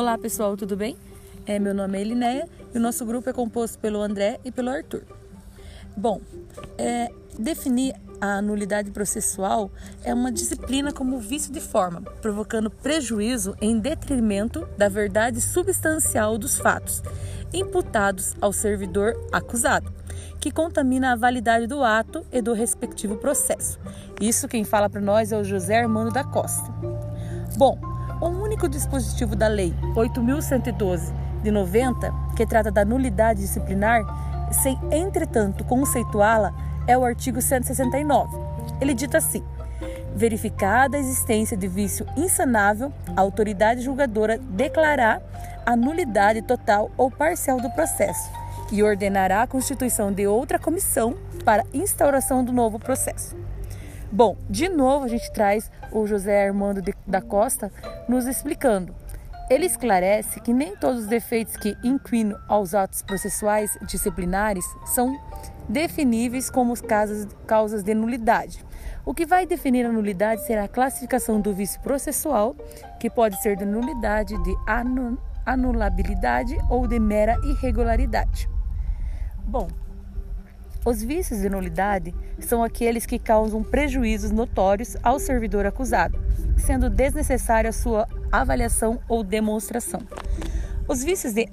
Olá pessoal, tudo bem? É, meu nome é Elinéia e o nosso grupo é composto pelo André e pelo Arthur. Bom, é, definir a nulidade processual é uma disciplina como vício de forma, provocando prejuízo em detrimento da verdade substancial dos fatos imputados ao servidor acusado, que contamina a validade do ato e do respectivo processo. Isso quem fala para nós é o José Armando da Costa. Bom, o único dispositivo da Lei 8.112 de 90, que trata da nulidade disciplinar, sem entretanto conceituá-la, é o artigo 169. Ele dita assim: verificada a existência de vício insanável, a autoridade julgadora declarará a nulidade total ou parcial do processo e ordenará a constituição de outra comissão para instauração do novo processo. Bom, de novo a gente traz o José Armando de, da Costa nos explicando. Ele esclarece que nem todos os defeitos que inquinam aos atos processuais disciplinares são definíveis como causas, causas de nulidade. O que vai definir a nulidade será a classificação do vício processual, que pode ser de nulidade, de anulabilidade ou de mera irregularidade. Bom, os vícios de nulidade são aqueles que causam prejuízos notórios ao servidor acusado, sendo desnecessária a sua avaliação ou demonstração. Os vícios de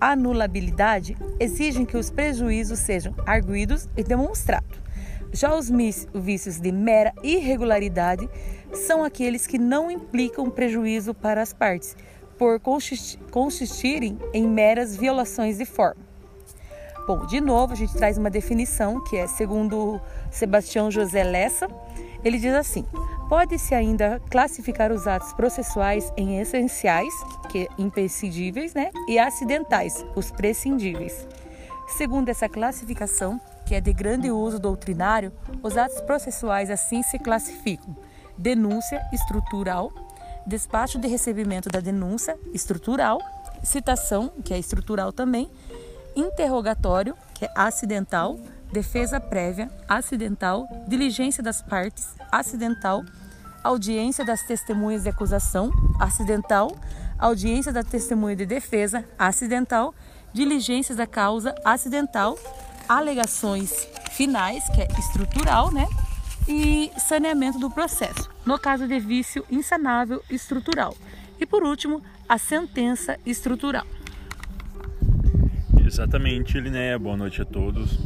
anulabilidade exigem que os prejuízos sejam arguídos e demonstrados. Já os vícios de mera irregularidade são aqueles que não implicam prejuízo para as partes, por consistirem em meras violações de forma. Bom, de novo, a gente traz uma definição que é segundo Sebastião José Lessa. Ele diz assim: pode-se ainda classificar os atos processuais em essenciais, que é imprescindíveis, né, e acidentais, os prescindíveis. Segundo essa classificação, que é de grande uso doutrinário, os atos processuais assim se classificam: denúncia estrutural, despacho de recebimento da denúncia estrutural, citação, que é estrutural também, interrogatório, que é acidental, defesa prévia, acidental, diligência das partes, acidental, audiência das testemunhas de acusação, acidental, audiência da testemunha de defesa, acidental, diligências da causa, acidental, alegações finais, que é estrutural, né? E saneamento do processo, no caso de vício insanável estrutural. E por último, a sentença estrutural. Exatamente, Linéia. Boa noite a todos.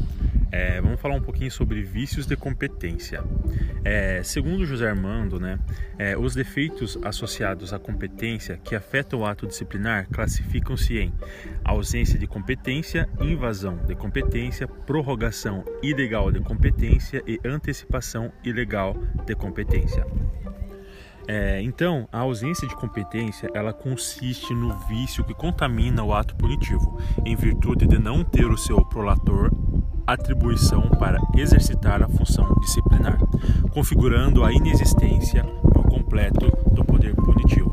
É, vamos falar um pouquinho sobre vícios de competência. É, segundo José Armando, né, é, os defeitos associados à competência que afetam o ato disciplinar classificam-se em ausência de competência, invasão de competência, prorrogação ilegal de competência e antecipação ilegal de competência. É, então, a ausência de competência ela consiste no vício que contamina o ato punitivo, em virtude de não ter o seu prolator atribuição para exercitar a função disciplinar, configurando a inexistência por completo do poder punitivo.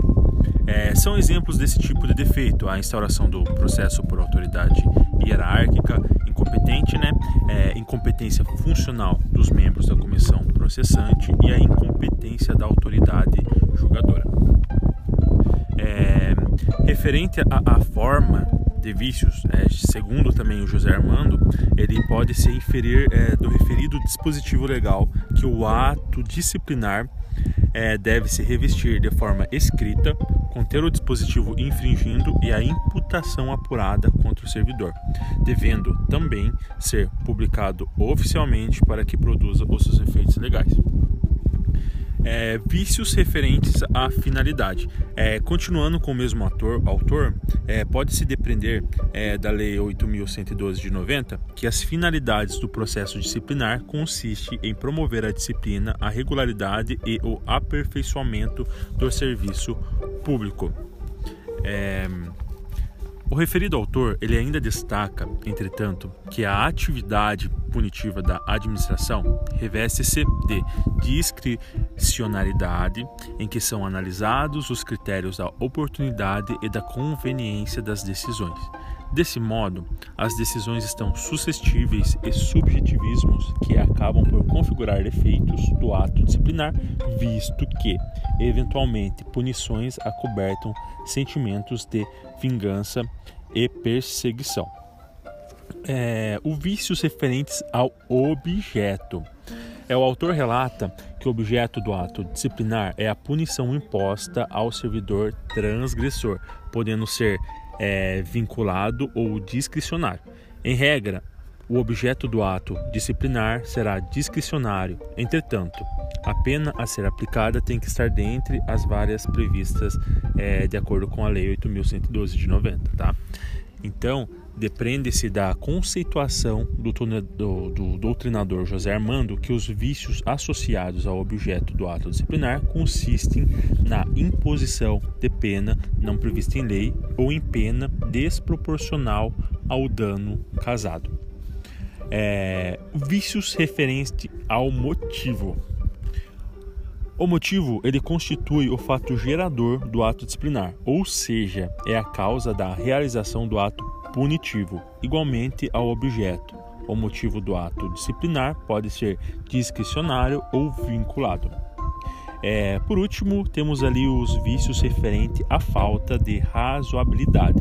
É, são exemplos desse tipo de defeito a instauração do processo por autoridade hierárquica incompetente, né? É, incompetência funcional dos membros da comissão processante e a incompetência da autoridade julgadora. É, referente à forma de vícios, é, segundo também o José Armando, ele pode se inferir é, do referido dispositivo legal que o ato disciplinar é, deve se revestir de forma escrita, conter o dispositivo infringindo e a imputação apurada contra o servidor, devendo também ser publicado oficialmente para que produza os seus efeitos legais é, vícios referentes à finalidade. É, continuando com o mesmo ator, autor, é, pode-se depreender é, da Lei 8.112 de 90 que as finalidades do processo disciplinar consiste em promover a disciplina, a regularidade e o aperfeiçoamento do serviço público. O referido autor ele ainda destaca, entretanto, que a atividade punitiva da administração reveste-se de discricionalidade, em que são analisados os critérios da oportunidade e da conveniência das decisões, Desse modo, as decisões estão suscetíveis e subjetivismos que acabam por configurar efeitos do ato disciplinar, visto que, eventualmente, punições acobertam sentimentos de vingança e perseguição. É, o vícios referentes ao objeto. É, o autor relata que o objeto do ato disciplinar é a punição imposta ao servidor transgressor, podendo ser é, vinculado ou discricionário. Em regra, o objeto do ato disciplinar será discricionário, entretanto, a pena a ser aplicada tem que estar dentre as várias previstas é, de acordo com a Lei 8.112 de 90. Tá? Então, depende-se da conceituação do, do, do, doutrinador José Armando que os vícios associados ao objeto do ato disciplinar consistem na imposição de pena não prevista em lei ou em pena desproporcional ao dano causado. É, vícios referentes ao motivo. O motivo ele constitui o fato gerador do ato disciplinar, ou seja, é a causa da realização do ato punitivo, igualmente ao objeto. O motivo do ato disciplinar pode ser discricionário ou vinculado. É, por último, temos ali os vícios referentes à falta de razoabilidade.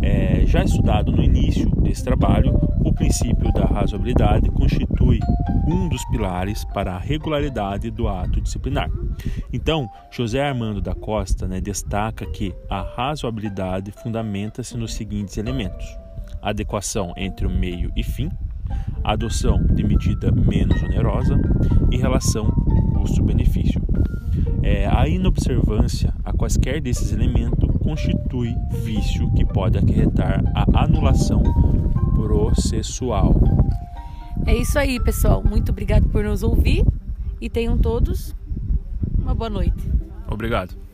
É, já estudado no início desse trabalho, princípio da razoabilidade constitui um dos pilares para a regularidade do ato disciplinar. Então, José Armando da Costa né, destaca que a razoabilidade fundamenta-se nos seguintes elementos: adequação entre o meio e fim, adoção de medida menos onerosa e relação custo-benefício. É, a inobservância a quaisquer desses elementos constitui vício que pode acarretar a anulação processual. É isso aí, pessoal. Muito obrigado por nos ouvir e tenham todos uma boa noite. Obrigado.